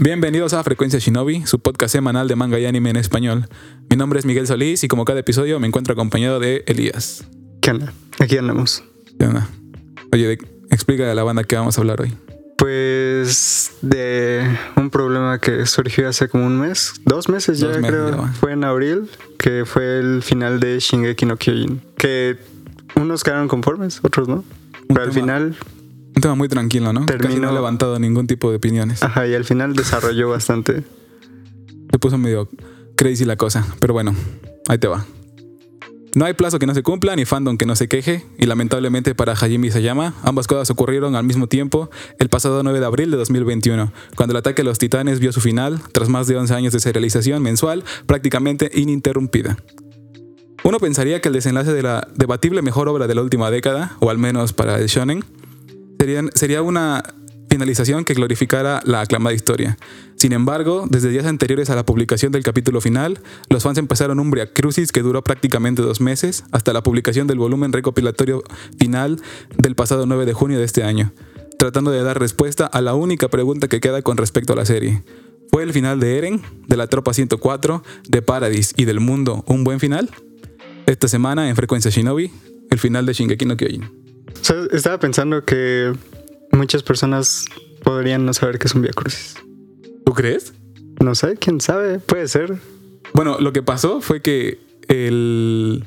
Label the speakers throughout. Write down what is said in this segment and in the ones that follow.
Speaker 1: Bienvenidos a Frecuencia Shinobi, su podcast semanal de manga y anime en español. Mi nombre es Miguel Solís y como cada episodio me encuentro acompañado de Elías.
Speaker 2: ¿Qué onda? Aquí andamos.
Speaker 1: ¿Qué onda? Oye, explica a la banda que vamos a hablar hoy.
Speaker 2: Pues de un problema que surgió hace como un mes, dos meses ya
Speaker 1: Dos meses
Speaker 2: creo.
Speaker 1: ya
Speaker 2: fue en abril, que fue el final de Shingeki no Kyojin. Que unos quedaron conformes, otros no. Pero al final,
Speaker 1: Un tema muy tranquilo, ¿no? Casi
Speaker 2: Termino-
Speaker 1: no ha levantado ningún tipo de opiniones.
Speaker 2: ajá, y al final desarrolló bastante.
Speaker 1: Se puso medio crazy la cosa, pero bueno, ahí te va. No hay plazo que no se cumpla, ni fandom que no se queje, y lamentablemente para Hajime Isayama, ambas cosas ocurrieron al mismo tiempo el pasado 9 de abril de 2021, cuando el ataque a los titanes vio su final, tras más de 11 años de serialización mensual prácticamente ininterrumpida. Uno pensaría que el desenlace de la debatible mejor obra de la última década, o al menos para el shonen, sería una finalización que glorificara la aclamada historia. Sin embargo, desde días anteriores a la publicación del capítulo final, los fans empezaron un crucis que duró prácticamente dos meses, hasta la publicación del volumen recopilatorio final del pasado 9 de junio de este año, tratando de dar respuesta a la única pregunta que queda con respecto a la serie. ¿Fue el final de Eren, de la Tropa 104, de Paradis y del mundo un buen final? Esta semana en Frecuencia Shinobi, el final de Shingeki no Kyojin.
Speaker 2: O sea, estaba pensando que muchas personas podrían no saber qué es un Via Crucis.
Speaker 1: ¿Tú crees?
Speaker 2: No sé, quién sabe, puede ser.
Speaker 1: Bueno, lo que pasó fue que el,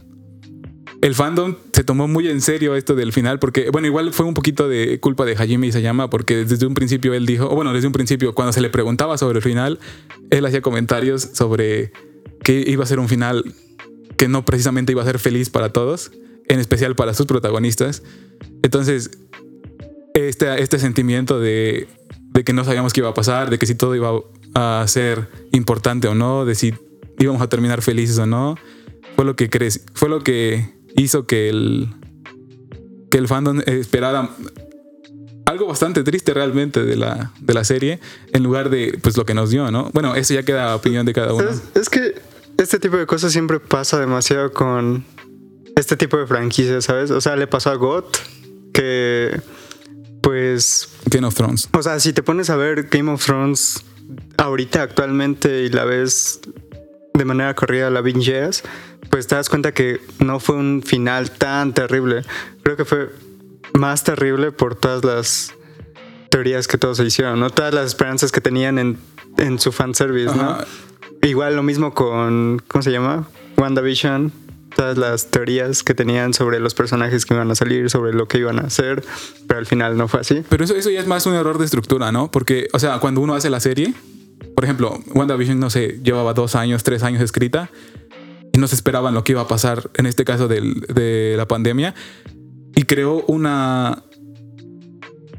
Speaker 1: el fandom se tomó muy en serio esto del final, porque, bueno, igual fue un poquito de culpa de Hajime Isayama, porque desde un principio él dijo, o bueno, desde un principio, cuando se le preguntaba sobre el final, él hacía comentarios sobre que iba a ser un final que no precisamente iba a ser feliz para todos, en especial para sus protagonistas. Entonces, este, este sentimiento de, de que no sabíamos qué iba a pasar, de que si todo iba a ser importante o no, de si íbamos a terminar felices o no, fue lo que fue lo que hizo que el que el fandom esperara algo bastante triste realmente de la, de la serie en lugar de pues lo que nos dio, ¿no? Bueno, eso ya queda a opinión de cada uno.
Speaker 2: ¿Sabes? Es que este tipo de cosas siempre pasa demasiado con este tipo de franquicias, ¿sabes? O sea, le pasó a GOT que, pues,
Speaker 1: Game of Thrones.
Speaker 2: o sea, si te pones a ver Game of Thrones ahorita actualmente y la ves de manera corrida, la bingeas, pues te das cuenta que no fue un final tan terrible. Creo que fue más terrible por todas las teorías que todos se hicieron, ¿no? Todas las esperanzas que tenían en, en su fanservice, ¿no?
Speaker 1: Ajá.
Speaker 2: Igual lo mismo con, ¿cómo se llama? WandaVision. Todas las teorías que tenían sobre los personajes que iban a salir, sobre lo que iban a hacer, pero al final no fue así.
Speaker 1: Pero eso, eso ya es más un error de estructura, ¿no? Porque, o sea, cuando uno hace la serie, por ejemplo, WandaVision, no sé, llevaba dos años, tres años escrita y no se esperaban lo que iba a pasar en este caso del- de la pandemia y creó una,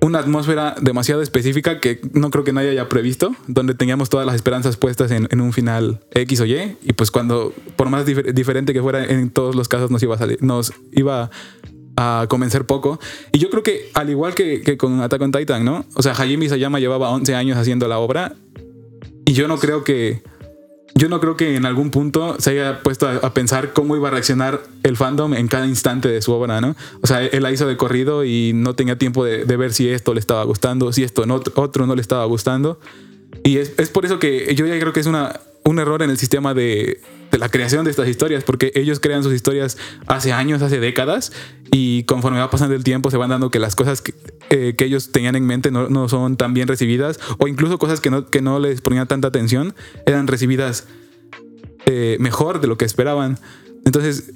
Speaker 1: una atmósfera demasiado específica que no creo que nadie haya previsto, donde teníamos todas las esperanzas puestas en, un final X o Y y pues cuando, por más difer- diferente que fuera en todos los casos, nos iba a salir, nos iba a convencer poco. Y yo creo que al igual que, que con Attack on Titan, ¿no? O sea, Hajime Isayama llevaba 11 años haciendo la obra y yo no creo que yo no creo que en algún punto se haya puesto a, pensar cómo iba a reaccionar el fandom en cada instante de su obra, ¿no? O sea, él la hizo de corrido y no tenía tiempo de, de ver si esto le estaba gustando, si esto no, otro no le estaba gustando. Y es, es por eso que yo ya creo que es una, un error en el sistema de, de la creación de estas historias, porque ellos crean sus historias hace años, hace décadas, y conforme va pasando el tiempo se van dando que las cosas que, eh, que ellos tenían en mente no, no son tan bien recibidas, o incluso cosas que no, que no les ponían tanta atención, eran recibidas eh, mejor de lo que esperaban. Entonces,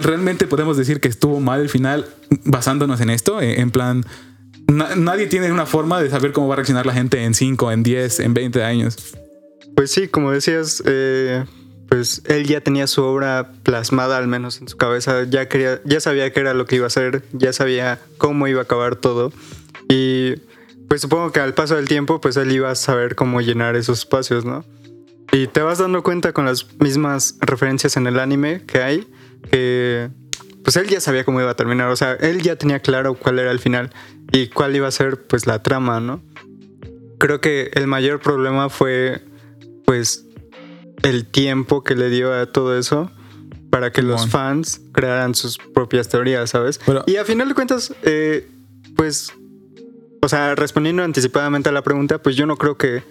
Speaker 1: realmente podemos decir que estuvo mal el final basándonos en esto, eh, en plan... na- nadie tiene una forma de saber cómo va a reaccionar la gente en 5, en 10, en 20 años.
Speaker 2: Pues sí, como decías, pues él ya tenía su obra plasmada al menos en su cabeza, ya quería, ya sabía qué era lo que iba a hacer, ya sabía cómo iba a acabar todo y pues supongo que al paso del tiempo pues él iba a saber cómo llenar esos espacios, ¿no? Y te vas dando cuenta con las mismas referencias en el anime que hay que pues él ya sabía cómo iba a terminar, o sea, él ya tenía claro cuál era el final y cuál iba a ser pues la trama, ¿no? Creo que el mayor problema fue pues el tiempo que le dio a todo eso para que los fans crearan sus propias teorías, ¿sabes?
Speaker 1: Pero-
Speaker 2: y a final de cuentas, eh, pues o sea, respondiendo anticipadamente a la pregunta, pues yo no creo que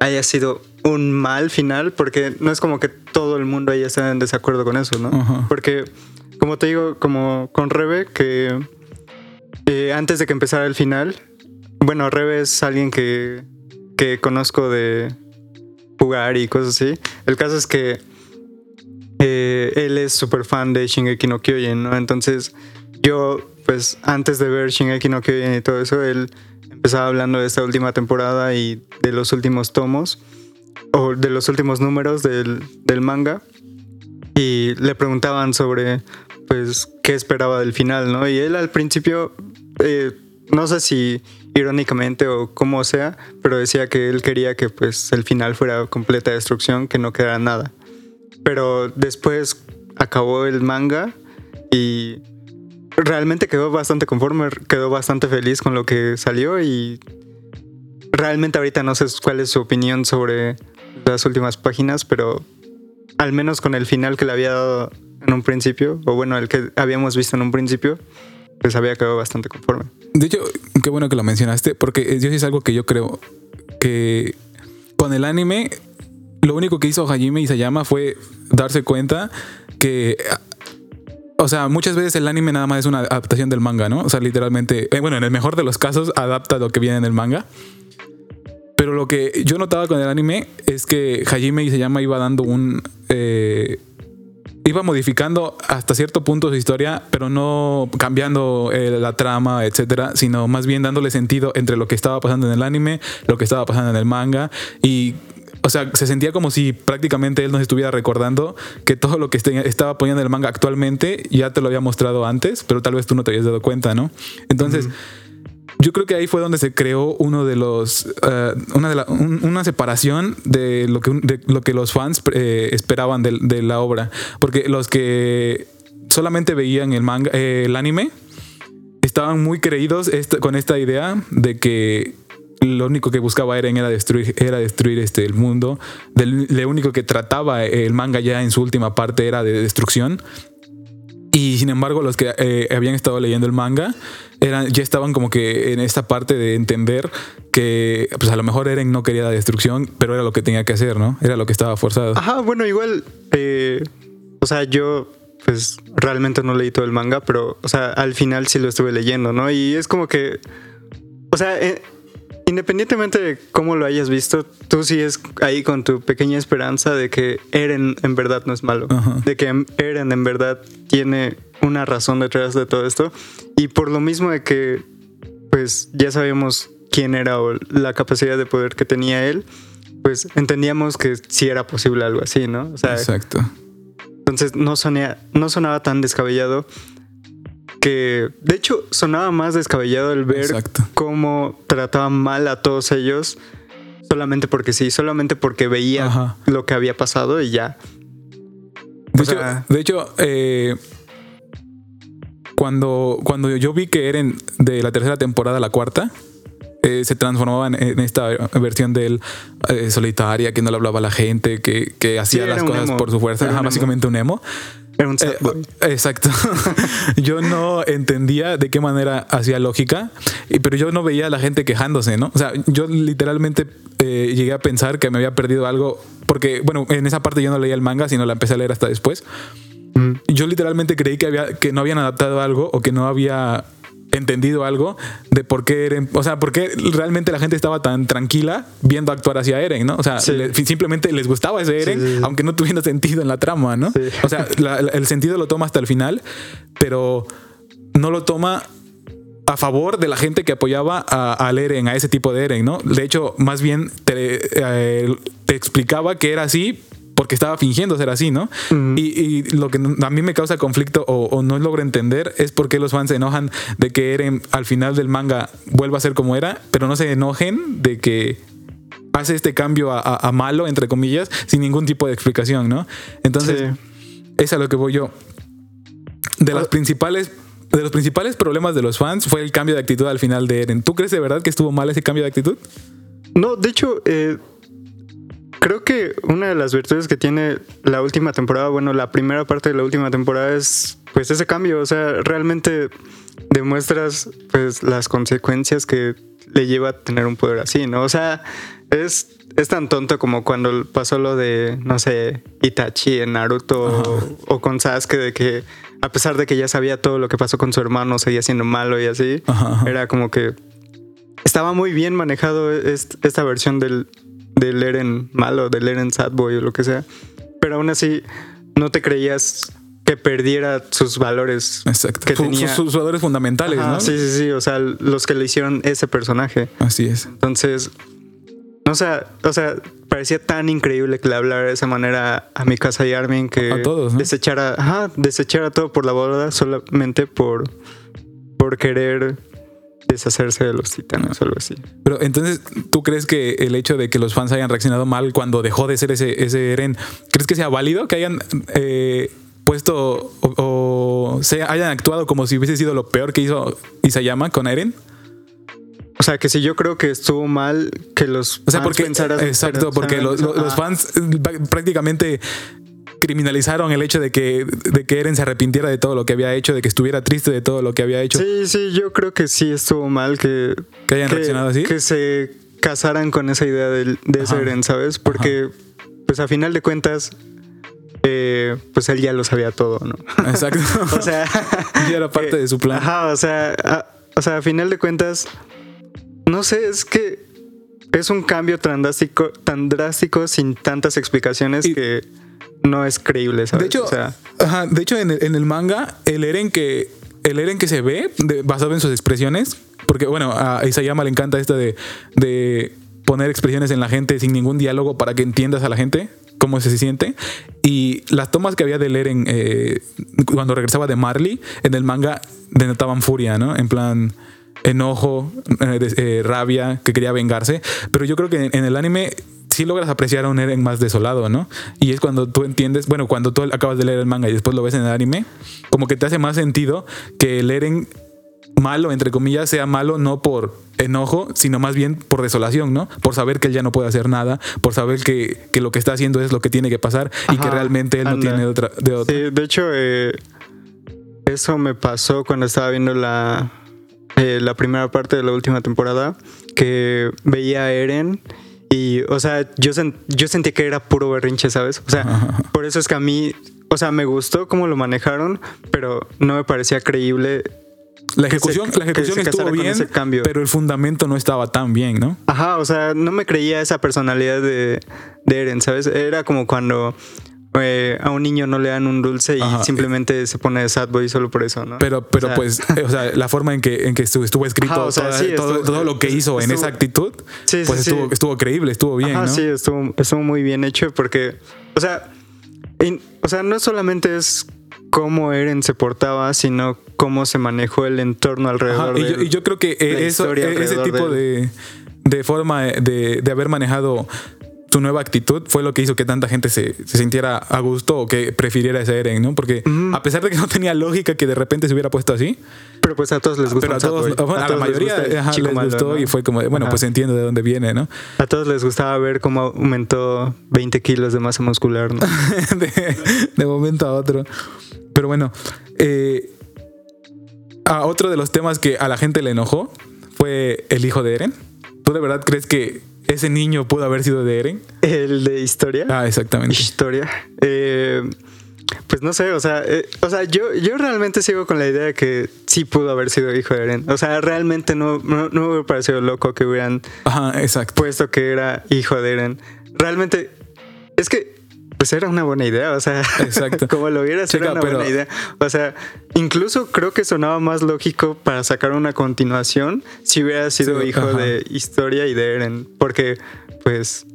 Speaker 2: haya sido un mal final, porque no es como que todo el mundo haya estado en desacuerdo con eso, ¿no? Porque, como te digo, como con Rebe, que eh, antes de que empezara el final, bueno, Rebe es alguien que, que conozco de jugar y cosas así. El caso es que eh, él es súper fan de Shingeki no Kyojin, ¿no? Entonces, yo, pues, antes de ver Shingeki no Kyojin y todo eso, él empezaba hablando de esta última temporada y de los últimos tomos, o de los últimos números del, del manga, y le preguntaban sobre, pues, qué esperaba del final, ¿no? Y él al principio, eh, no sé si irónicamente o como sea, pero decía que él quería que, pues, el final fuera completa destrucción, que no quedara nada. Pero después acabó el manga y realmente quedó bastante conforme, quedó bastante feliz con lo que salió y realmente ahorita no sé cuál es su opinión sobre las últimas páginas, pero al menos con el final que le había dado en un principio, o bueno, el que habíamos visto en un principio, pues había quedado bastante conforme.
Speaker 1: De hecho, qué bueno que lo mencionaste, porque yo sí es algo que yo creo que con el anime, lo único que hizo Hajime Isayama fue darse cuenta que. O sea, muchas veces el anime nada más es una adaptación del manga, ¿no? O sea, literalmente, eh, bueno, en el mejor de los casos, adapta lo que viene en el manga. Pero lo que yo notaba con el anime es que Hajime Isayama iba dando un. eh, iba modificando hasta cierto punto su historia, pero no cambiando eh, la trama, etcétera, sino más bien dándole sentido entre lo que estaba pasando en el anime, lo que estaba pasando en el manga y o sea, se sentía como si prácticamente él nos estuviera recordando que todo lo que este- estaba poniendo en el manga actualmente ya te lo había mostrado antes, pero tal vez tú no te habías dado cuenta, ¿no? Entonces, yo creo que ahí fue donde se creó uno de los eh, una, una separación de lo que lo que los fans eh, esperaban de, la obra, porque los que solamente veían el manga, eh, el anime, estaban muy creídos con esta idea de que lo único que buscaba Eren era destruir, era destruir este, el mundo. Lo único que trataba el manga ya en su última parte era de destrucción. Y sin embargo, los que habían estado leyendo el manga eran, ya estaban como que en esta parte de entender que pues a lo mejor Eren no quería la destrucción, pero era lo que tenía que hacer, ¿no? Era lo que estaba forzado.
Speaker 2: Ajá, bueno, igual, eh, o sea, yo pues realmente no leí todo el manga, pero, o sea, al final sí lo estuve leyendo, ¿no? Y es como que, o sea, eh, independientemente de cómo lo hayas visto, tú sigues ahí con tu pequeña esperanza de que Eren en verdad no es malo,
Speaker 1: Ajá.
Speaker 2: de que Eren en verdad tiene una razón detrás de todo esto. Y por lo mismo de que, pues, ya sabíamos quién era o la capacidad de poder que tenía él, pues entendíamos que sí era posible algo así, ¿no? O sea,
Speaker 1: Exacto.
Speaker 2: entonces no, sonía, no sonaba tan descabellado que, de hecho, sonaba más descabellado el ver
Speaker 1: Exacto.
Speaker 2: cómo trataban mal a todos ellos solamente porque sí, solamente porque veía
Speaker 1: Ajá.
Speaker 2: lo que había pasado y ya.
Speaker 1: De
Speaker 2: O
Speaker 1: hecho,
Speaker 2: sea-
Speaker 1: de hecho, eh, cuando, cuando yo vi que Eren de la tercera temporada a la cuarta, eh, se transformaba en, en esta versión de él eh, solitaria, que no le hablaba a la gente, que, que hacía
Speaker 2: era
Speaker 1: las cosas
Speaker 2: emo.
Speaker 1: por su fuerza, Ajá,
Speaker 2: un
Speaker 1: básicamente un emo.
Speaker 2: Era un
Speaker 1: Eh, exacto. yo no entendía de qué manera hacía lógica, pero yo no veía a la gente quejándose, ¿no? O sea, yo literalmente eh, llegué a pensar que me había perdido algo, porque, bueno, en esa parte yo no leía el manga, sino la empecé a leer hasta después. Yo literalmente creí que, había, que no habían adaptado algo o que no había entendido algo de por qué Eren, o sea, por qué realmente la gente estaba tan tranquila viendo actuar hacia Eren, ¿no? O sea,
Speaker 2: Sí.
Speaker 1: le- simplemente les gustaba ese Eren,
Speaker 2: sí, sí.
Speaker 1: aunque no tuviera sentido en la trama, ¿no? O sea, la- la- el sentido lo toma hasta el final, pero no lo toma a favor de la gente que apoyaba a, al Eren, a ese tipo de Eren, ¿no? De hecho, más bien te, eh, te explicaba que era así porque estaba fingiendo ser así, ¿no? Y, y lo que a mí me causa conflicto o, o no logro entender es por qué los fans se enojan de que Eren al final del manga vuelva a ser como era, pero no se enojen de que hace este cambio a, a- a malo, entre comillas, sin ningún tipo de explicación, ¿no? Entonces,
Speaker 2: Sí.
Speaker 1: es a lo que voy yo. De las
Speaker 2: Ah.
Speaker 1: principales. De los principales problemas de los fans fue el cambio de actitud al final de Eren. ¿Tú crees de verdad que estuvo mal ese cambio de actitud?
Speaker 2: No, de hecho, eh, creo que una de las virtudes que tiene la última temporada, bueno, la primera parte de la última temporada es pues ese cambio, o sea, realmente demuestras pues las consecuencias que le lleva a tener un poder así, ¿no? O sea, es, es tan tonto como cuando pasó lo de, no sé, Itachi en Naruto o, o con Sasuke, de que a pesar de que ya sabía todo lo que pasó con su hermano, seguía siendo malo y así, era como que estaba muy bien manejado est- esta versión del, del Eren malo, del Eren sad boy o lo que sea, pero aún así no te creías que perdiera sus valores.
Speaker 1: Exacto.
Speaker 2: Que tenía-
Speaker 1: sus, sus valores fundamentales,
Speaker 2: Ajá,
Speaker 1: ¿no?
Speaker 2: Sí, sí, sí, o sea, los que le hicieron ese personaje.
Speaker 1: Así es.
Speaker 2: Entonces, no sé, o sea, parecía tan increíble que le hablara de esa manera a mi casa y Armin que
Speaker 1: A todos, ¿no?
Speaker 2: desechara, ajá, desechara todo por la boda solamente por, por querer deshacerse de los titanes o algo así.
Speaker 1: Pero entonces, ¿tú crees que el hecho de que los fans hayan reaccionado mal cuando dejó de ser ese, ese Eren, ¿crees que sea válido? Que hayan eh, puesto o, o se hayan actuado como si hubiese sido lo peor que hizo Isayama con Eren?
Speaker 2: O sea, que si yo creo que estuvo mal que los
Speaker 1: O sea,
Speaker 2: fans
Speaker 1: porque.
Speaker 2: pensaran-
Speaker 1: exacto, porque los, los- fans eh, prácticamente criminalizaron el hecho de que, de que Eren se arrepintiera de todo lo que había hecho, de que estuviera triste de todo lo que había hecho.
Speaker 2: Sí, sí, yo creo que sí estuvo mal que,
Speaker 1: Que hayan reaccionado así.
Speaker 2: Que se casaran con esa idea del- de, ese. Eren, ¿sabes? Porque, pues a final de cuentas, eh, pues él ya lo sabía todo, ¿no?
Speaker 1: Exacto.
Speaker 2: o sea,
Speaker 1: Ya era parte
Speaker 2: eh,
Speaker 1: de su plan.
Speaker 2: Ajá, o sea, a, o sea, a final de cuentas, no sé, es que es un cambio tan drástico, tan drástico sin tantas explicaciones
Speaker 1: Y-
Speaker 2: que no es creíble, ¿sabes?
Speaker 1: De hecho,
Speaker 2: o sea,
Speaker 1: ajá, de hecho en, el, en el manga, el Eren que, el Eren que se ve, de- basado en sus expresiones, porque bueno, a Isayama le encanta esto de, de poner expresiones en la gente sin ningún diálogo para que entiendas a la gente cómo se siente. Y las tomas que había del Eren eh, cuando regresaba de Marley, en el manga denotaban furia, ¿no? En plan enojo, eh, eh, rabia, que quería vengarse. Pero yo creo que en, en el anime sí logras apreciar a un Eren más desolado, ¿no? Y es cuando tú entiendes, bueno, cuando tú acabas de leer el manga y después lo ves en el anime, como que te hace más sentido que el Eren malo, entre comillas, sea malo no por enojo, sino más bien por desolación, ¿no? Por saber que él ya no puede hacer nada, por saber que, que lo que está haciendo es lo que tiene que pasar y que realmente él no tiene otra, de otra.
Speaker 2: Sí, de hecho, eh, eso me pasó cuando estaba viendo la, eh, la primera parte de la última temporada, que veía a Eren y, o sea, yo, sen- yo sentí que era puro berrinche, ¿sabes? O sea, por eso es que a mí, o sea, me gustó cómo lo manejaron, pero no me parecía creíble.
Speaker 1: La
Speaker 2: que se-
Speaker 1: ejecución, la ejecución estuvo bien,
Speaker 2: cambio.
Speaker 1: pero el fundamento no estaba tan bien, ¿no?
Speaker 2: Ajá, o sea, no me creía esa personalidad de, de Eren, ¿sabes? Era como cuando eh, a un niño no le dan un dulce y
Speaker 1: Ajá.
Speaker 2: simplemente se pone de sad boy solo por eso, ¿no?
Speaker 1: Pero, pero
Speaker 2: O sea,
Speaker 1: pues, eh, o sea, la forma en que, en que estuvo, estuvo escrito
Speaker 2: Ajá, o sea,
Speaker 1: toda-
Speaker 2: sí,
Speaker 1: todo,
Speaker 2: estuvo-
Speaker 1: todo lo que hizo en esa actitud,
Speaker 2: Sí,
Speaker 1: pues
Speaker 2: sí.
Speaker 1: estuvo, estuvo creíble, estuvo bien,
Speaker 2: Ajá,
Speaker 1: ¿no?
Speaker 2: sí, estuvo, estuvo muy bien hecho porque, o sea, in- o sea, no solamente es cómo Eren se portaba, sino cómo se manejó el entorno
Speaker 1: Ajá,
Speaker 2: alrededor
Speaker 1: y,
Speaker 2: de
Speaker 1: yo, y yo creo que eh, eso, eh, ese tipo
Speaker 2: de
Speaker 1: de, de forma de, de haber manejado su nueva actitud fue lo que hizo que tanta gente se, se sintiera a gusto o que prefiriera ese Eren, ¿no? Porque a pesar de que no tenía lógica que de repente se hubiera puesto así,
Speaker 2: Pero pues a todos les gusta
Speaker 1: pero a todos, bueno, a, la
Speaker 2: todos les
Speaker 1: mayoría
Speaker 2: gusta
Speaker 1: ajá, les
Speaker 2: malo,
Speaker 1: gustó
Speaker 2: ¿no?
Speaker 1: y fue como, bueno,
Speaker 2: Ajá.
Speaker 1: pues entiendo de dónde viene, ¿no?
Speaker 2: A todos les gustaba ver cómo aumentó 20 kilos de masa muscular, ¿no?
Speaker 1: de, de momento a otro. Pero bueno, eh, a otro de los temas que a la gente le enojó fue el hijo de Eren. ¿Tú de verdad crees que ese niño pudo haber sido de Eren?
Speaker 2: El de historia.
Speaker 1: Ah, exactamente.
Speaker 2: Historia. Eh, pues no sé, o sea, eh, o sea, yo, yo realmente sigo con la idea de que sí pudo haber sido hijo de Eren. O sea, realmente no, no, no me hubiera parecido loco que hubieran
Speaker 1: Ajá, exacto.
Speaker 2: puesto que era hijo de Eren. Realmente, es que pues era una buena idea, o sea,
Speaker 1: Exacto.
Speaker 2: como lo vieras
Speaker 1: Chica,
Speaker 2: era una
Speaker 1: pero-
Speaker 2: buena idea. O sea, incluso creo que sonaba más lógico para sacar una continuación si hubiera sido
Speaker 1: Sí,
Speaker 2: hijo
Speaker 1: ajá.
Speaker 2: de Historia y de Eren, porque pues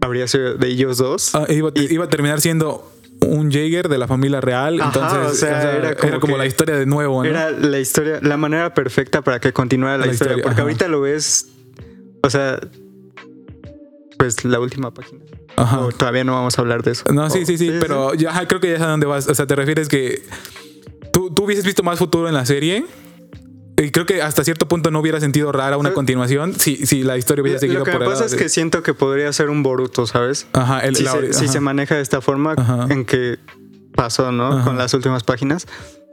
Speaker 2: habría sido de ellos dos.
Speaker 1: Ah, iba,
Speaker 2: Y-
Speaker 1: iba a terminar siendo un Jaeger de la familia real.
Speaker 2: Ajá,
Speaker 1: entonces,
Speaker 2: o sea, era como
Speaker 1: la historia de nuevo, ¿no?
Speaker 2: Era la historia, la manera perfecta para que continuara la,
Speaker 1: La
Speaker 2: historia,
Speaker 1: historia,
Speaker 2: porque
Speaker 1: ajá.
Speaker 2: ahorita lo ves, o sea, pues la última página.
Speaker 1: Ajá.
Speaker 2: Todavía no vamos a hablar de eso.
Speaker 1: No, sí,
Speaker 2: O-
Speaker 1: sí, sí, pero ya ajá, creo que ya sé a dónde vas. O sea, te refieres que tú, tú hubieses visto más futuro en la serie Y creo que hasta cierto punto no hubiera sentido rara una
Speaker 2: Pero-
Speaker 1: continuación si, si la historia hubiera seguido
Speaker 2: Lo que
Speaker 1: por
Speaker 2: me
Speaker 1: el
Speaker 2: pasa es que siento que podría ser un Boruto, ¿sabes?
Speaker 1: Ajá, el-
Speaker 2: si,
Speaker 1: la-
Speaker 2: se, si se maneja de esta forma
Speaker 1: Ajá.
Speaker 2: en que pasó, ¿no? Con las últimas páginas.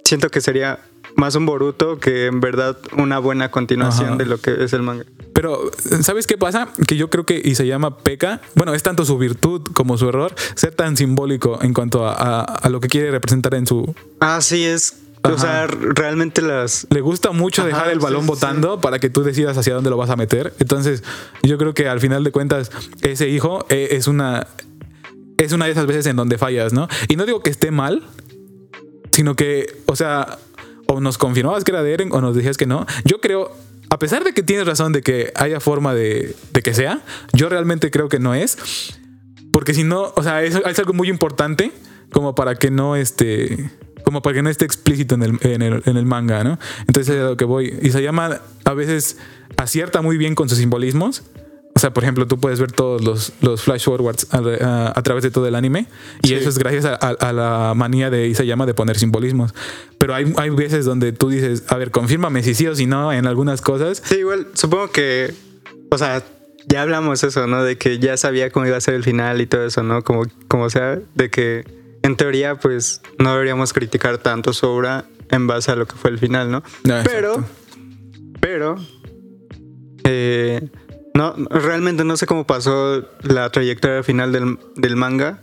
Speaker 2: Siento que sería más un Boruto que en verdad una buena continuación
Speaker 1: Ajá.
Speaker 2: de lo que es el manga.
Speaker 1: Pero, ¿sabes qué pasa? Que yo creo que Isayama peca. Bueno, es tanto su virtud como su error ser tan simbólico en cuanto a, a- a lo que quiere representar en su.
Speaker 2: Ah, sí, es.
Speaker 1: Ajá.
Speaker 2: O sea, realmente las.
Speaker 1: Le gusta mucho
Speaker 2: Ajá,
Speaker 1: dejar el balón
Speaker 2: sí,
Speaker 1: botando para que tú decidas hacia dónde lo vas a meter. Entonces, yo creo que al final de cuentas, ese hijo eh, es una. Es una de esas veces en donde fallas, ¿no? Y no digo que esté mal, sino que, o sea, o nos confirmabas que era de Eren o nos decías que no. Yo creo, a pesar de que tienes razón de que haya forma de, que sea, yo realmente creo que no es. Porque si no, o sea, es, algo muy importante como para que no este como para que no esté explícito en el, en el, manga, ¿no? Entonces es a lo que voy. Isayama a veces acierta muy bien con sus simbolismos. O sea, por ejemplo, tú puedes ver todos los, los flash forwards a, a- a través de todo el anime. Y
Speaker 2: Sí.
Speaker 1: eso es gracias a, a- la manía de Isayama de poner simbolismos. Pero hay, hay veces donde tú dices, a ver, confírmame si sí o si no en algunas cosas.
Speaker 2: Sí, igual, supongo que. O sea, ya hablamos eso, ¿no? De que ya sabía cómo iba a ser el final y todo eso, ¿no? Como, como sea, de que en teoría, pues no deberíamos criticar tanto su obra en base a lo que fue el final, ¿no?
Speaker 1: Ah,
Speaker 2: pero, pero, eh, no, realmente no sé cómo pasó la trayectoria final del, del manga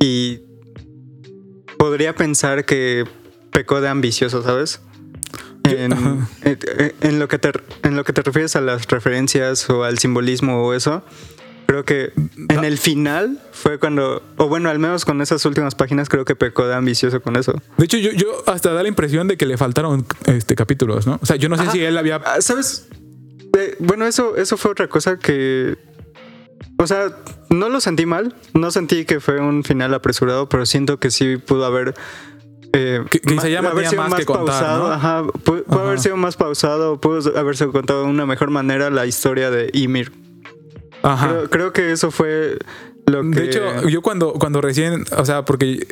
Speaker 2: y podría pensar que pecó de ambicioso, ¿sabes? En, en- en lo que te, en lo que te refieres a las referencias o al simbolismo o eso, creo que en el final fue cuando, o bueno, al menos con esas últimas páginas creo que pecó de ambicioso con eso.
Speaker 1: De hecho, yo, yo hasta da la impresión de que le faltaron este, capítulos, ¿no? O sea, yo no sé
Speaker 2: Ajá.
Speaker 1: si él había
Speaker 2: Ah, ¿Sabes? Eh, bueno, eso, eso fue otra cosa que. O sea, no lo sentí mal. No sentí que fue un final apresurado, pero siento que sí pudo haber. eh,
Speaker 1: Que- que
Speaker 2: ma-
Speaker 1: Isayama
Speaker 2: haber sido
Speaker 1: más que contar,
Speaker 2: pausado.
Speaker 1: ¿no?
Speaker 2: Ajá, pu- pudo, haber sido más pausado, pudo haberse contado de una mejor manera la historia de Ymir.
Speaker 1: Ajá.
Speaker 2: Creo, creo que eso fue lo que.
Speaker 1: De hecho, yo cuando, cuando recién, o sea, porque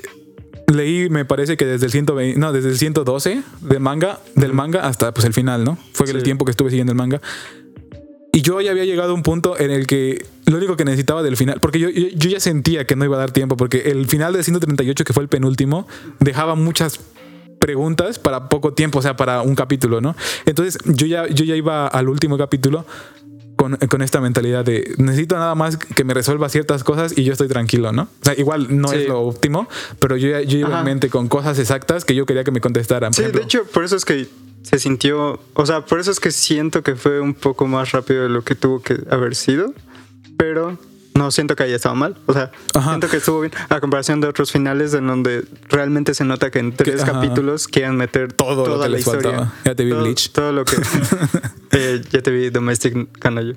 Speaker 1: leí, me parece que desde el 120, no, desde el 112 del manga, del manga hasta pues el final, ¿no? Fue el tiempo que estuve siguiendo el manga. Y yo ya había llegado a un punto en el que lo único que necesitaba del final, porque yo, yo, yo ya sentía que no iba a dar tiempo, porque el final del 138, que fue el penúltimo, dejaba muchas preguntas para poco tiempo, o sea, para un capítulo, ¿no? Entonces yo ya, yo ya iba al último capítulo con, con esta mentalidad de necesito nada más que me resuelva ciertas cosas y yo estoy tranquilo, ¿no? O sea, igual no
Speaker 2: Sí.
Speaker 1: es lo óptimo, pero yo, yo
Speaker 2: Ajá.
Speaker 1: en mente con cosas exactas que yo quería que me contestaran.
Speaker 2: Sí, de
Speaker 1: ejemplo,
Speaker 2: hecho, por eso es que se sintió, o sea, por eso es que siento que fue un poco más rápido de lo que tuvo que haber sido, pero no siento que haya estado mal, o sea,
Speaker 1: Ajá.
Speaker 2: siento que estuvo bien, a comparación de otros finales en donde realmente se nota que en tres
Speaker 1: ajá.
Speaker 2: capítulos quieren meter
Speaker 1: Todo lo
Speaker 2: toda
Speaker 1: que
Speaker 2: la
Speaker 1: les
Speaker 2: historia.
Speaker 1: faltaba. Ya te vi
Speaker 2: todo,
Speaker 1: Bleach.
Speaker 2: Todo lo que... Ya te vi Domestic Canallo.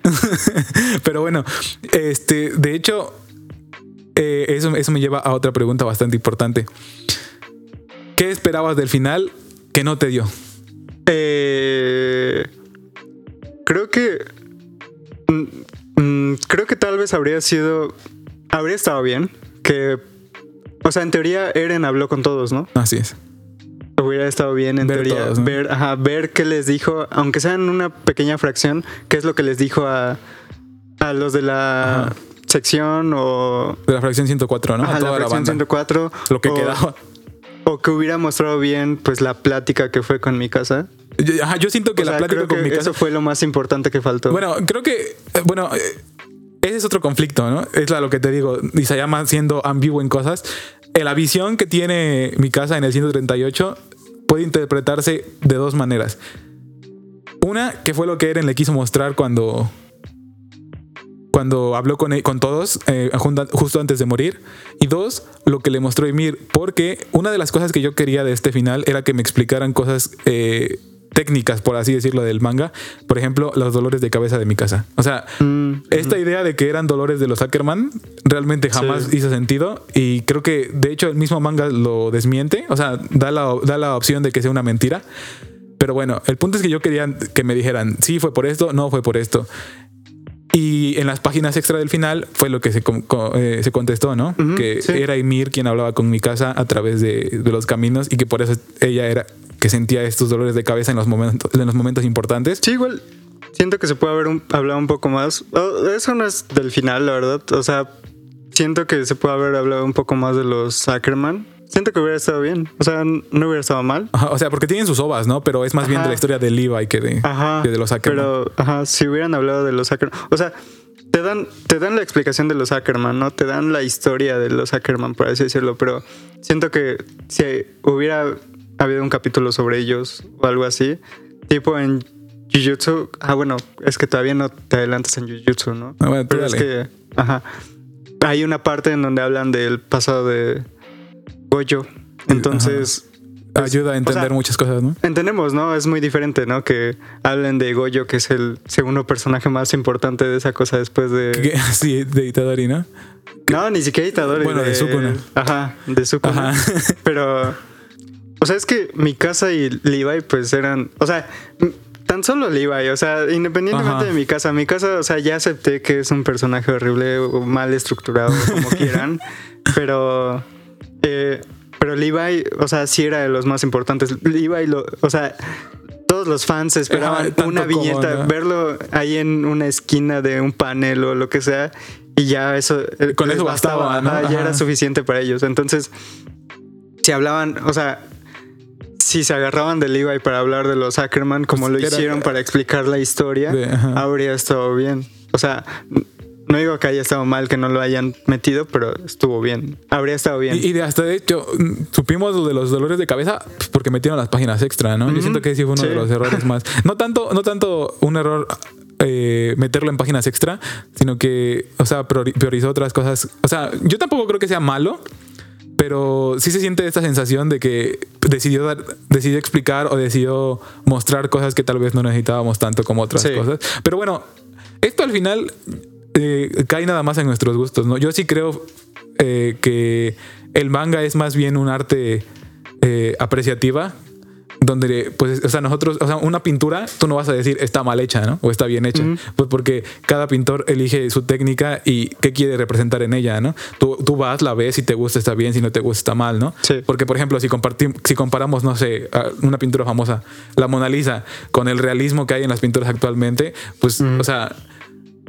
Speaker 1: Pero bueno, este, de hecho, eh, eso, eso me lleva a otra pregunta bastante importante. ¿Qué esperabas del final que no te dio?
Speaker 2: Eh, creo que. mm, mm, creo que tal vez habría sido. Habría estado bien. Que. O sea, en teoría Eren habló con todos, ¿no?
Speaker 1: Así es.
Speaker 2: Hubiera estado bien en
Speaker 1: Ver
Speaker 2: teoría
Speaker 1: todos, ¿no?
Speaker 2: ver, ajá, ver qué les dijo, aunque sea en una pequeña fracción, qué es lo que les dijo a, a los de la
Speaker 1: Ajá.
Speaker 2: sección o
Speaker 1: De la fracción 104, ¿no?
Speaker 2: ajá,
Speaker 1: a toda
Speaker 2: la
Speaker 1: la,
Speaker 2: fracción
Speaker 1: banda.
Speaker 2: 104.
Speaker 1: Lo que
Speaker 2: o,
Speaker 1: quedaba.
Speaker 2: O que hubiera mostrado bien, pues, la plática que fue con mi casa.
Speaker 1: Yo- Ajá, yo siento que
Speaker 2: O
Speaker 1: la
Speaker 2: sea,
Speaker 1: plática
Speaker 2: creo
Speaker 1: con
Speaker 2: que
Speaker 1: mi casa
Speaker 2: Eso fue lo más importante que faltó.
Speaker 1: Bueno, creo que, eh, bueno, eh, ese es otro conflicto, ¿no? Es la- lo que te digo, Isayama siendo ambiguo en cosas. Eh, La visión que tiene mi casa en el 138 puede interpretarse de dos maneras. Una, que fue lo que Eren le quiso mostrar cuando, cuando habló con, él- con todos eh, justo antes de morir. Y dos, lo que le mostró Ymir. Porque una de las cosas que yo quería de este final era que me explicaran cosas eh, técnicas, por así decirlo, del manga. Por ejemplo, los dolores de cabeza de mi casa. O sea,
Speaker 2: Mm,
Speaker 1: esta idea de que eran dolores de los Ackerman realmente jamás
Speaker 2: Sí.
Speaker 1: hizo sentido y creo que de hecho el mismo manga lo desmiente, o sea, da la, da la opción de que sea una mentira. Pero bueno, el punto es que yo quería que me dijeran, sí fue por esto, no fue por esto. Y en las páginas extra del final fue lo que se, eh, se contestó, ¿no? Que
Speaker 2: sí.
Speaker 1: era Ymir quien hablaba con mi casa a través de, de los caminos y que por eso ella era, que sentía estos dolores de cabeza en los momentos, en los momentos importantes.
Speaker 2: Sí, igual siento que se puede haber un- hablado un poco más. Oh, eso no es del final, la verdad. O sea, siento que se puede haber hablado un poco más de los Ackerman. Siento que hubiera estado bien. O sea, no hubiera estado mal.
Speaker 1: Ajá, o sea, porque tienen sus ovas, ¿no? Pero es más bien de la historia de Levi que de,
Speaker 2: Ajá.
Speaker 1: que de los Ackerman.
Speaker 2: Pero, ajá, si hubieran hablado de los Ackerman. O sea, te dan, te dan la explicación de los Ackerman, ¿no? Te dan la historia de los Ackerman, por así decirlo. Pero siento que si hubiera habido un capítulo sobre ellos o algo así, tipo en Jujutsu. Ah, bueno, es que todavía no te adelantas en Jujutsu, ¿no?
Speaker 1: Ah, bueno,
Speaker 2: Pero es que, ajá. Hay una parte en donde hablan del pasado de Goyo. Entonces. pues,
Speaker 1: Ayuda a entender
Speaker 2: o sea,
Speaker 1: muchas cosas, ¿no?
Speaker 2: Entendemos, ¿no? Es muy diferente, ¿no? Que hablen de Goyo, que es el segundo personaje más importante de esa cosa después de.
Speaker 1: Que- Sí, de Itadori, ¿no?
Speaker 2: No, ni siquiera Itadori.
Speaker 1: Bueno, de Sukuna.
Speaker 2: Ajá, de Sukuna.
Speaker 1: Ajá.
Speaker 2: Pero. O sea, es que Mikasa y Levi, pues eran. O sea. Tan solo Levi, o sea, independientemente
Speaker 1: Ajá.
Speaker 2: de mi casa, mi casa, o sea, ya acepté que es un personaje horrible o mal estructurado, como quieran, pero, eh, pero Levi, o sea, sí era de los más importantes. Levi, lo, o sea, todos los fans esperaban
Speaker 1: Ajá,
Speaker 2: una
Speaker 1: como,
Speaker 2: viñeta,
Speaker 1: ¿no?
Speaker 2: verlo ahí en una esquina de un panel o lo que sea, y ya eso, eh,
Speaker 1: Con eso bastaba, ¿no?
Speaker 2: ya
Speaker 1: Ajá.
Speaker 2: era suficiente para ellos. Entonces, si hablaban, o sea, si se agarraban de Levi para hablar de los Ackerman, como
Speaker 1: Pues
Speaker 2: lo
Speaker 1: era-
Speaker 2: hicieron para explicar la historia,
Speaker 1: De-
Speaker 2: habría estado bien. O sea, no digo que haya estado mal que no lo hayan metido, pero estuvo bien. Habría estado bien.
Speaker 1: Y, y de hasta de hecho, mm, supimos lo de los dolores de cabeza pues, porque metieron las páginas extra, ¿no? Yo siento que sí fue uno
Speaker 2: Sí.
Speaker 1: de los errores más. No tanto, no tanto un error eh, meterlo en páginas extra, sino que, o sea, priori- priorizó otras cosas. O sea, yo tampoco creo que sea malo. Pero sí se siente esta sensación de que decidió dar, decidió explicar o decidió mostrar cosas que tal vez no necesitábamos tanto como otras
Speaker 2: Sí.
Speaker 1: cosas. Pero bueno, esto al final eh, cae nada más en nuestros gustos, ¿no? Yo sí creo eh, que el manga es más bien un arte eh, apreciativa. Donde, pues, o sea, nosotros, o sea, una pintura, tú no vas a decir está mal hecha, ¿no? O está bien hecha. Pues porque cada pintor elige su técnica y qué quiere representar en ella, ¿no? Tú, tú vas, la ves, si te gusta está bien, si no te gusta está mal, ¿no?
Speaker 2: Sí.
Speaker 1: Porque, por ejemplo, si, compartim- si comparamos, no sé, una pintura famosa, la Mona Lisa, con el realismo que hay en las pinturas actualmente, pues, o sea,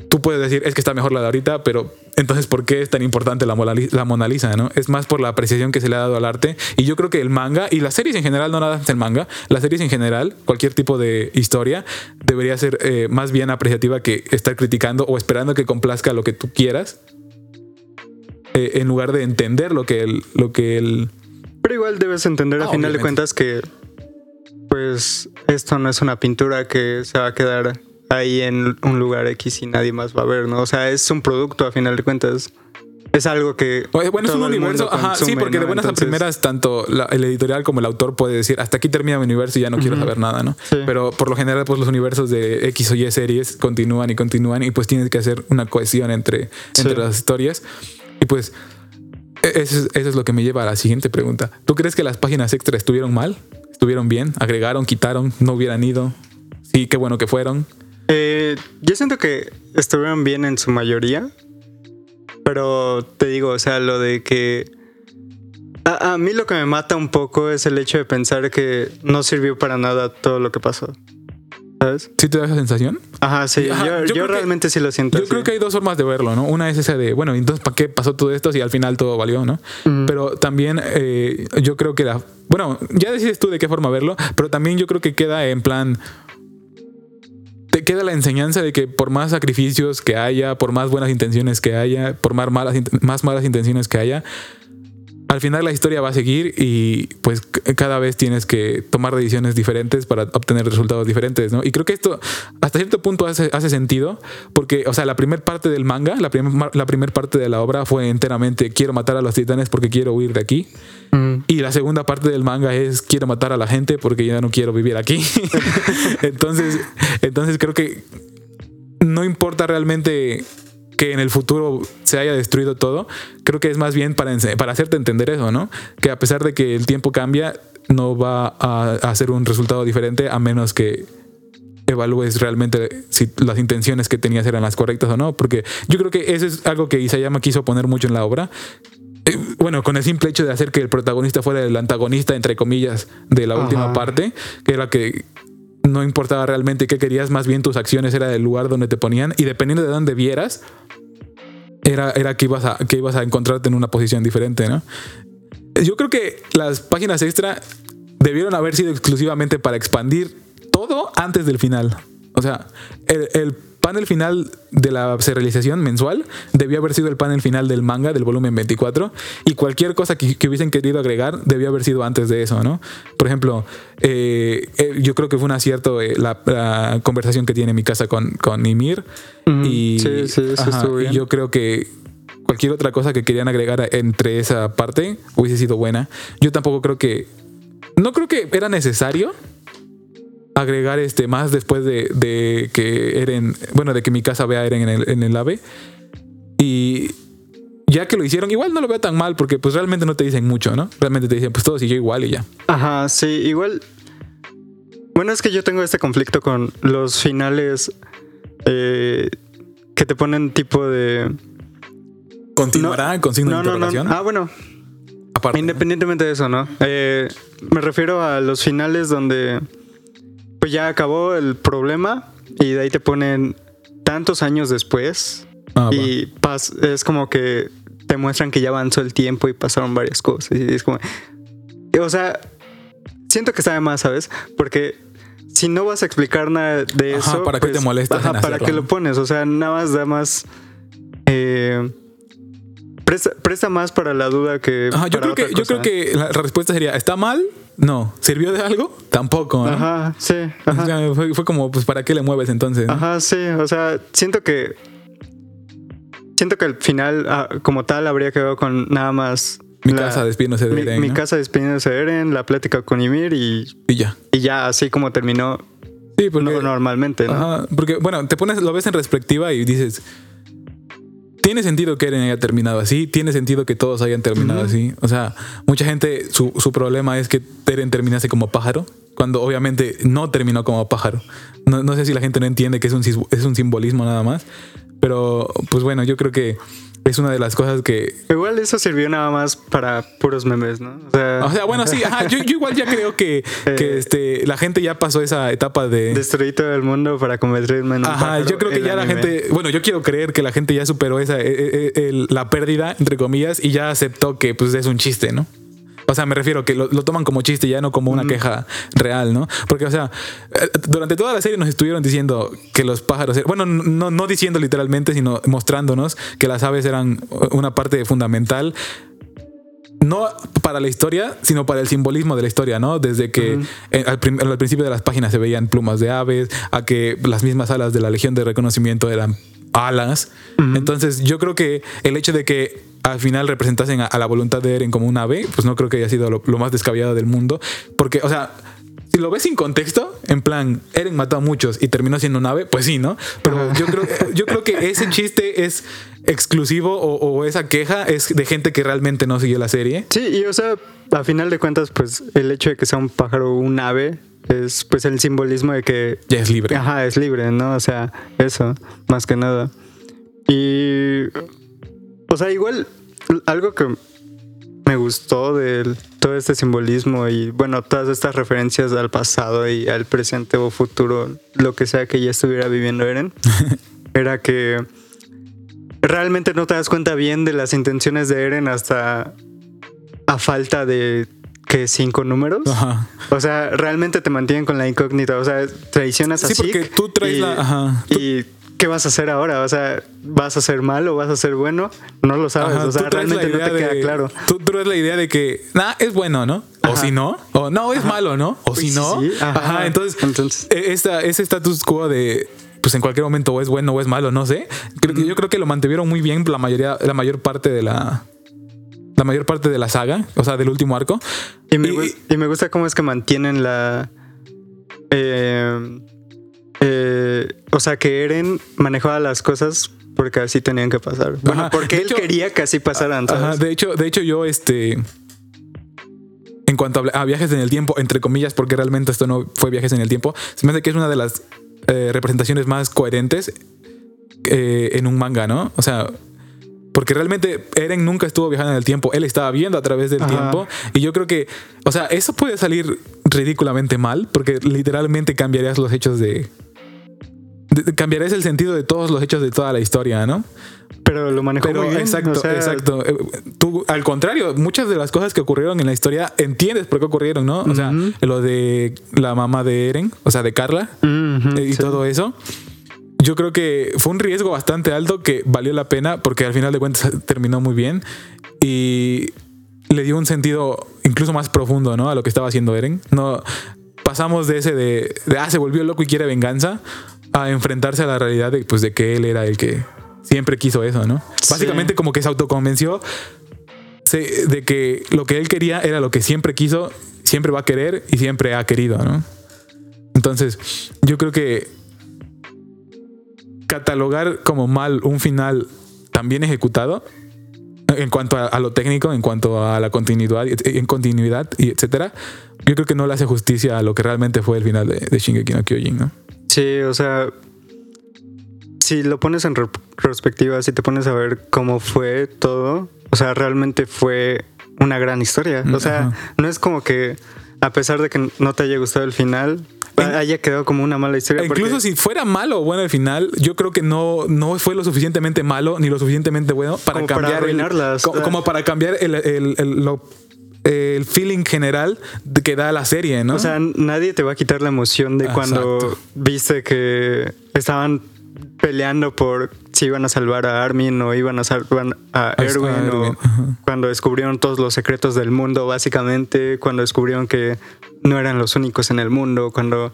Speaker 1: tú puedes decir, es que está mejor la de ahorita, pero entonces, ¿por qué es tan importante la Mona, Li- la Mona Lisa? ¿no? Es más por la apreciación que se le ha dado al arte. Y yo creo que el manga, y las series en general, no nada más el manga, las series en general, cualquier tipo de historia, debería ser eh, más bien apreciativa que estar criticando o esperando que complazca lo que tú quieras, eh, en lugar de entender lo que el... Lo que el
Speaker 2: Pero igual debes entender a
Speaker 1: Ah,
Speaker 2: final de cuentas que, pues, esto no es una pintura que se va a quedar ahí en un lugar X y nadie más va a ver, ¿no? O sea, es un producto a final de cuentas. Es algo que.
Speaker 1: Bueno, es un universo,
Speaker 2: mundo
Speaker 1: ajá, sí,
Speaker 2: consume,
Speaker 1: porque de
Speaker 2: ¿no?
Speaker 1: buenas a
Speaker 2: Entonces,
Speaker 1: primeras, tanto la- el editorial como el autor puede decir, hasta aquí termina mi universo y ya no quiero saber nada, ¿no?
Speaker 2: Sí.
Speaker 1: Pero por lo general, pues los universos de X o Y series continúan y continúan y pues tienes que hacer una cohesión entre,
Speaker 2: Sí.
Speaker 1: entre las historias. Y pues e- eso es, eso es lo que me lleva a la siguiente pregunta. ¿Tú crees que las páginas extra estuvieron mal? ¿Estuvieron bien? ¿Agregaron? ¿Quitaron? ¿No hubieran ido? Sí, qué bueno que fueron.
Speaker 2: Eh, yo siento que estuvieron bien en su mayoría. Pero te digo, o sea, lo de que. A, a mí lo que me mata un poco es el hecho de pensar que no sirvió para nada todo lo que pasó. ¿Sabes?
Speaker 1: ¿Sí te da esa sensación?
Speaker 2: Ajá, sí.
Speaker 1: Ajá,
Speaker 2: yo
Speaker 1: yo
Speaker 2: yo
Speaker 1: creo que-
Speaker 2: realmente sí lo siento.
Speaker 1: Yo creo que hay dos formas de verlo, ¿no? Una es esa de, bueno, entonces, ¿para qué pasó todo esto si al final todo valió, ¿no? Pero también eh, yo creo que la... Bueno, ya decides tú de qué forma verlo, pero también yo creo que queda en plan... Queda la enseñanza de que por más sacrificios que haya, por más buenas intenciones que haya, por más malas, más malas intenciones que haya, al final la historia va a seguir y pues cada vez tienes que tomar decisiones diferentes para obtener resultados diferentes, ¿no? Y creo que esto hasta cierto punto hace, hace sentido porque, o sea, la primera parte del manga, la primera la primer parte de la obra fue enteramente quiero matar a los titanes porque quiero huir de aquí.
Speaker 2: Mm.
Speaker 1: Y la segunda parte del manga es quiero matar a la gente porque ya no quiero vivir aquí. entonces, entonces creo que no importa realmente que en el futuro se haya destruido todo, creo que es más bien para, para hacerte entender eso, ¿no? Que a pesar de que el tiempo cambia, no va a, ser un resultado diferente a menos que evalúes realmente si las intenciones que tenías eran las correctas o no, porque yo creo que eso es algo que Isayama quiso poner mucho en la obra, eh, bueno, con el simple hecho de hacer que el protagonista fuera el antagonista, entre comillas, de la última parte, que era que no importaba realmente qué querías, más bien tus acciones era el lugar donde te ponían y dependiendo de dónde vieras, era, era que, ibas a, que ibas a encontrarte en una posición diferente, ¿no? Yo creo que las páginas extra debieron haber sido exclusivamente para expandir todo antes del final. O sea, el panel final de la serialización mensual debió haber sido el panel final del manga del volumen 24 y cualquier cosa que, que hubiesen querido agregar debió haber sido antes de eso, ¿no? Por ejemplo, eh, eh, yo creo que fue un acierto eh, la, la conversación que tiene mi casa con, con Ymir y,
Speaker 2: Sí, sí, eso
Speaker 1: ajá, y yo creo que cualquier otra cosa que querían agregar entre esa parte hubiese sido buena. Yo tampoco creo que. No creo que era necesario agregar este más después de, de que Eren. Bueno, de que mi casa vea a Eren en el, en el AVE. Y ya que lo hicieron, igual no lo veo tan mal porque pues realmente no te dicen mucho, ¿no? Realmente te dicen, pues todo siguió igual y ya.
Speaker 2: Ajá, sí, igual. Bueno, es que yo tengo este conflicto con los finales eh, que te ponen tipo de.
Speaker 1: Continuará con signo
Speaker 2: No,
Speaker 1: de
Speaker 2: no.
Speaker 1: interrogación.
Speaker 2: Ah, bueno,
Speaker 1: Aparte.
Speaker 2: independientemente de eso, ¿no? Eh, me refiero a los finales donde pues ya acabó el problema y de ahí te ponen tantos años después
Speaker 1: Ah,
Speaker 2: y pas- es como que te muestran que ya avanzó el tiempo y pasaron varias cosas. Y es como. O sea, siento que sabe más, ¿sabes? Porque si no vas a explicar nada de
Speaker 1: Ajá,
Speaker 2: eso.
Speaker 1: ¿para qué te molestas
Speaker 2: ajá,
Speaker 1: en
Speaker 2: ¿Para qué lo pones? O sea, nada más da más. eh, presta, presta más para la duda que.
Speaker 1: Ajá, yo creo que, yo creo que la respuesta sería: ¿está mal? No. ¿Sirvió de algo? Tampoco. ¿no?
Speaker 2: Ajá, sí.
Speaker 1: O sea, fue, fue como, pues, ¿para qué le mueves entonces? no?
Speaker 2: ajá, sí. O sea, siento que. Siento que al final, ah, como tal, habría quedado con nada más.
Speaker 1: Mi
Speaker 2: la-
Speaker 1: casa despidiéndose de
Speaker 2: mi,
Speaker 1: Eren,
Speaker 2: mi
Speaker 1: ¿no?
Speaker 2: casa despidiéndose de Eren, la plática con Ymir y,
Speaker 1: Y ya.
Speaker 2: y ya así como terminó
Speaker 1: Sí, porque,
Speaker 2: no- normalmente, ¿no?
Speaker 1: ajá, porque, bueno, te pones, lo ves en perspectiva y dices, tiene sentido que Eren haya terminado así, tiene sentido que todos hayan terminado así. O sea, mucha gente, su, su problema es que Eren terminase como pájaro, cuando obviamente no terminó como pájaro. No, no sé si la gente no entiende que es un, es un simbolismo nada más, pero pues bueno, yo creo que es una de las cosas que
Speaker 2: Igual eso sirvió nada más para puros memes, ¿no? O sea,
Speaker 1: O sea, bueno, sí, ajá, yo, yo igual ya creo que, que,
Speaker 2: Eh,
Speaker 1: este, la gente ya pasó esa etapa de...
Speaker 2: destruí todo el mundo para convertirme en un
Speaker 1: Ajá, yo creo que
Speaker 2: el
Speaker 1: ya la gente, bueno, yo quiero creer que la gente ya superó esa, eh, eh, eh, el- la pérdida, entre comillas, y ya aceptó que pues es un chiste, ¿no? O sea, me refiero que lo, lo toman como chiste, ya no como una queja real, ¿no? Porque, o sea, eh, durante toda la serie nos estuvieron diciendo que los pájaros, er- bueno, no, no diciendo literalmente, sino mostrándonos que las aves eran una parte fundamental no para la historia, sino para el simbolismo de la historia, ¿no? Desde que eh, al, prim- al principio de las páginas se veían plumas de aves, a que las mismas alas de la Legión de Reconocimiento eran alas. Entonces, yo creo que el hecho de que al final representasen a, a la voluntad de Eren como un ave, pues no creo que haya sido lo, lo más descabellado del mundo. Porque, o sea, si lo ves sin contexto, en plan, Eren mató a muchos y terminó siendo un ave, pues sí, ¿no? Pero yo creo, yo creo que ese chiste es exclusivo o, o esa queja es de gente que realmente no siguió la serie.
Speaker 2: Sí, y o sea, a final de cuentas, pues el hecho de que sea un pájaro o un ave es pues el simbolismo de que
Speaker 1: Ya es libre.
Speaker 2: Ajá, es libre, ¿no? O sea, eso, más que nada. Y. O sea, igual, algo que me gustó de todo este simbolismo y, bueno, todas estas referencias al pasado y al presente o futuro, lo que sea que ya estuviera viviendo Eren, era que realmente no te das cuenta bien de las intenciones de Eren hasta a falta de que cinco números.
Speaker 1: Ajá.
Speaker 2: O sea, realmente te mantienen con la incógnita. O sea, traicionas
Speaker 1: Sí,
Speaker 2: así.
Speaker 1: porque tú traes la- ajá.
Speaker 2: Y ¿qué vas a hacer ahora? O sea, ¿vas a ser malo o vas a ser bueno? No lo sabes.
Speaker 1: Ajá,
Speaker 2: o sea, realmente no te queda claro.
Speaker 1: Tú traes la idea de que, nah, es bueno, ¿no? O si no, o no, es malo, ¿no? O si
Speaker 2: Sí,
Speaker 1: no.
Speaker 2: sí,
Speaker 1: Ajá. entonces,
Speaker 2: Entonces-
Speaker 1: eh, esta, ese status quo de pues en cualquier momento o es bueno o es malo, no sé. Creo que, yo creo que lo mantuvieron muy bien la mayoría, la mayor parte de la la mayor parte de la saga, o sea, del último arco.
Speaker 2: Y me,
Speaker 1: Y-
Speaker 2: gus- y me gusta cómo es que mantienen la. eh, eh, o sea, que Eren manejaba las cosas porque así tenían que pasar. Bueno,
Speaker 1: Ajá.
Speaker 2: porque
Speaker 1: De
Speaker 2: él
Speaker 1: hecho-
Speaker 2: quería que así pasaran. ¿sabes?
Speaker 1: Ajá, de hecho, de hecho yo este en cuanto a, a viajes en el tiempo, entre comillas, porque realmente esto no fue viajes en el tiempo, se me hace que es una de las eh, representaciones más coherentes eh, en un manga, ¿no? O sea, Porque realmente Eren nunca estuvo viajando en el tiempo, él estaba viendo a través del
Speaker 2: Ajá.
Speaker 1: tiempo. Y yo creo que, o sea, eso puede salir ridículamente mal, porque literalmente cambiarías los hechos de... cambiarías el sentido de todos los hechos de toda la historia, ¿no?
Speaker 2: Pero lo manejó
Speaker 1: Pero
Speaker 2: muy bien.
Speaker 1: exacto,
Speaker 2: o sea,
Speaker 1: exacto. Eh, Tú, al contrario, muchas de las cosas que ocurrieron en la historia entiendes por qué ocurrieron, ¿no? O sea, lo de la mamá de Eren, o sea, de Carla eh, y
Speaker 2: sí.
Speaker 1: todo eso. Yo creo que fue un riesgo bastante alto que valió la pena porque al final de cuentas terminó muy bien y le dio un sentido incluso más profundo, ¿no? A lo que estaba haciendo Eren. No pasamos de ese de, de, ah, se volvió loco y quiere venganza a enfrentarse a la realidad de, pues, de que él era el que siempre quiso eso, ¿no?
Speaker 2: Sí.
Speaker 1: Básicamente como que se autoconvenció de que lo que él quería era lo que siempre quiso, siempre va a querer y siempre ha querido, ¿no? Entonces, yo creo que catalogar como mal un final tan bien ejecutado en cuanto a, a lo técnico, en cuanto a la continuidad, en continuidad y etcétera, yo creo que no le hace justicia a lo que realmente fue el final de, de Shingeki no Kyojin, ¿no?
Speaker 2: Sí, o sea, si lo pones en perspectiva, si te pones a ver cómo fue todo, o sea, realmente fue una gran historia. O sea,
Speaker 1: Ajá.
Speaker 2: no es como que a pesar de que no te haya gustado el final, haya quedado como una mala historia.
Speaker 1: Incluso
Speaker 2: porque
Speaker 1: si fuera malo o bueno el final, yo creo que no, no fue lo suficientemente malo ni lo suficientemente bueno para
Speaker 2: Como para
Speaker 1: cambiar el- como, para cambiar el, el- el- lo- el feeling general que da la serie, ¿no?
Speaker 2: O sea, nadie te va a quitar la emoción de cuando viste que estaban peleando por si iban a salvar a Armin o iban a salvar a
Speaker 1: A
Speaker 2: Erwin, o cuando descubrieron todos los secretos del mundo, básicamente, cuando descubrieron que no eran los únicos en el mundo, cuando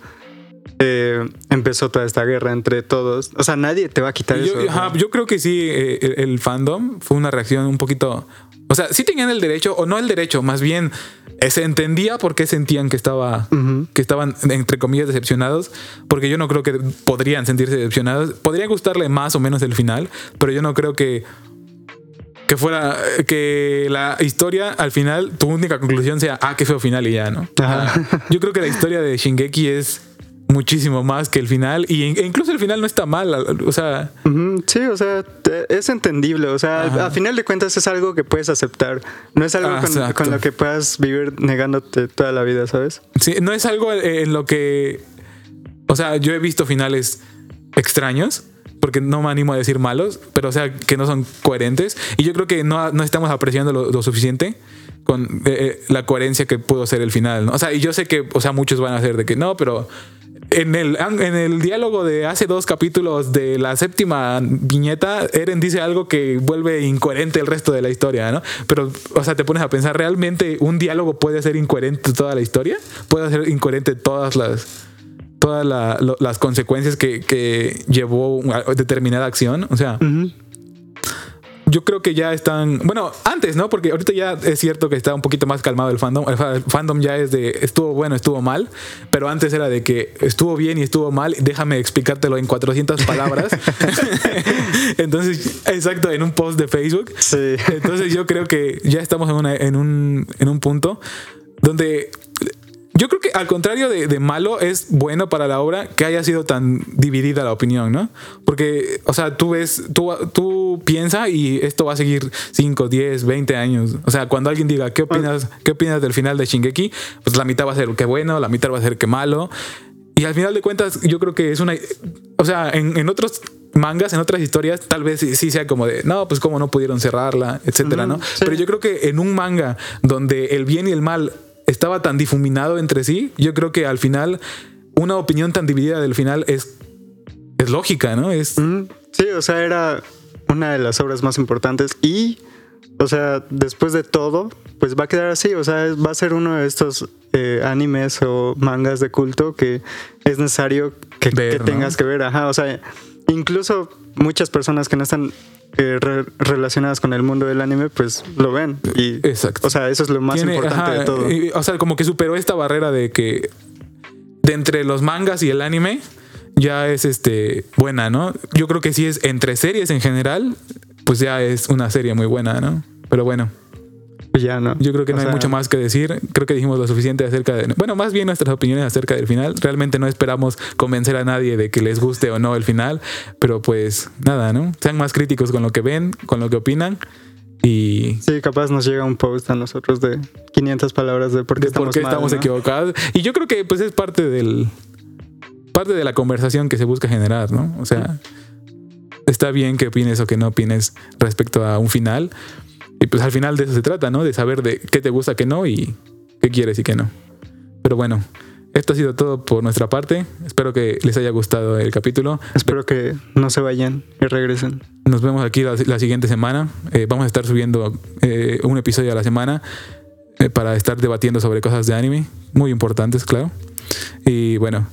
Speaker 2: eh, empezó toda esta guerra entre todos. O sea, nadie te va a quitar
Speaker 1: yo,
Speaker 2: eso.
Speaker 1: ajá, yo creo que sí, eh, el, el fandom fue una reacción un poquito. O sea, sí tenían el derecho, o no el derecho, más bien eh, se entendía por qué sentían que estaba. Que estaban entre comillas decepcionados, porque yo no creo que podrían sentirse decepcionados. Podría gustarle más o menos el final, pero yo no creo que que fuera que la historia al final tu única conclusión sea ah qué feo final y ya no.
Speaker 2: Ajá.
Speaker 1: Yo creo que la historia de Shingeki es muchísimo más que el final y e incluso el final no está mal, o sea,
Speaker 2: Sí, o sea, es entendible. O sea,
Speaker 1: Ajá.
Speaker 2: a final de cuentas es algo que puedes aceptar. No es algo con, lo que puedas vivir negándote toda la vida, ¿sabes?
Speaker 1: Sí, no es algo en lo que. O sea, yo he visto finales extraños, porque no me animo a decir malos, pero o sea, que no son coherentes. Y yo creo que no, no estamos apreciando lo, lo suficiente con eh, eh, la coherencia que pudo ser el final. ¿no? O sea, y yo sé que, o sea, muchos van a hacer de que no, pero. En el, en el diálogo de hace dos capítulos de la séptima viñeta, Eren dice algo que vuelve incoherente el resto de la historia, ¿no? Pero, o sea, te pones a pensar, ¿realmente un diálogo puede ser incoherente toda la historia? ¿Puede ser incoherente todas las, todas la- las consecuencias que, que llevó una determinada acción? O sea. Yo creo que ya están. Bueno, antes, ¿no? Porque ahorita ya es cierto que está un poquito más calmado el fandom. El fa- el fandom ya es de estuvo bueno, estuvo mal. Pero antes era de que estuvo bien y estuvo mal. Déjame explicártelo en 400 palabras. Entonces, exacto, en un post de Facebook.
Speaker 2: Sí.
Speaker 1: Entonces, yo creo que ya estamos en, una- en, un, en un punto donde. Yo creo que al contrario de, de malo, es bueno para la obra que haya sido tan dividida la opinión, ¿no? Porque, o sea, tú ves, tú, tú piensas y esto va a seguir 5, 10, 20 años. O sea, cuando alguien diga, ¿qué opinas, ¿qué opinas del final de Shingeki? Pues la mitad va a ser que bueno, la mitad va a ser que malo. Y al final de cuentas, yo creo que es una. O sea, en, en otros mangas, en otras historias, tal vez sí, sí sea como de, no, pues cómo no pudieron cerrarla, etcétera, ¿no?
Speaker 2: sí.
Speaker 1: Pero yo creo que en un manga donde el bien y el mal estaba tan difuminado entre sí, yo creo que al final una opinión tan dividida del final es, es lógica, ¿no? Es.
Speaker 2: Sí, o sea, era una de las obras más importantes y, o sea, después de todo, pues va a quedar así, o sea, va a ser uno de estos eh, animes o mangas de culto que es necesario que,
Speaker 1: Ver,
Speaker 2: que
Speaker 1: ¿no?
Speaker 2: tengas que ver, ajá, o sea, incluso muchas personas que no están eh, re- relacionadas con el mundo del anime, pues lo ven y,
Speaker 1: Exacto.
Speaker 2: o sea, eso es lo más
Speaker 1: tiene-
Speaker 2: importante
Speaker 1: ajá,
Speaker 2: de todo.
Speaker 1: y- o sea, como que superó esta barrera de que de entre los mangas y el anime ya es este buena, ¿no? Yo creo que sí es entre series en general, pues ya es una serie muy buena, ¿no? Pero bueno.
Speaker 2: Pues ya no.
Speaker 1: Yo creo que
Speaker 2: O
Speaker 1: no hay
Speaker 2: sea,
Speaker 1: mucho más que decir. Creo que dijimos lo suficiente acerca de. Bueno, más bien nuestras opiniones acerca del final. Realmente no esperamos convencer a nadie de que les guste o no el final. Pero pues nada, ¿no? Sean más críticos con lo que ven, con lo que opinan. Y
Speaker 2: Sí, capaz nos llega un post a nosotros de 500 palabras de por qué
Speaker 1: de por
Speaker 2: estamos,
Speaker 1: qué
Speaker 2: mal,
Speaker 1: estamos
Speaker 2: ¿no?
Speaker 1: equivocados. Y yo creo que pues es parte del. Parte de la conversación que se busca generar, ¿no? O sea, está bien que opines o que no opines respecto a un final. Y pues al final de eso se trata, ¿no? De saber de qué te gusta, qué no y qué quieres y qué no. Pero bueno, esto ha sido todo por nuestra parte. Espero que les haya gustado el capítulo.
Speaker 2: Espero que no se vayan y regresen.
Speaker 1: Nos vemos aquí la, la siguiente semana. Eh, vamos a estar subiendo eh, un episodio a la semana eh, para estar debatiendo sobre cosas de anime, muy importantes, claro. Y bueno,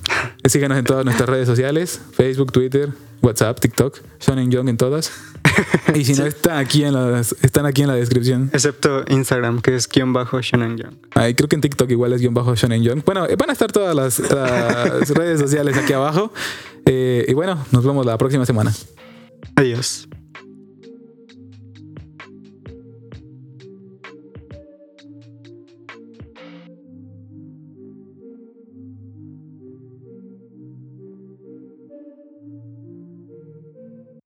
Speaker 1: síganos en todas nuestras redes sociales: Facebook, Twitter, WhatsApp, TikTok, Shonen Young en todas. Y si no, está aquí en las, están aquí en la descripción.
Speaker 2: Excepto Instagram, que es guion bajo Shonen Young.
Speaker 1: Ahí creo que en TikTok igual es guion bajo Shonen Young. Bueno, eh, van a estar todas las, las redes sociales aquí abajo. Eh, y bueno, nos vemos la próxima semana.
Speaker 2: Adiós.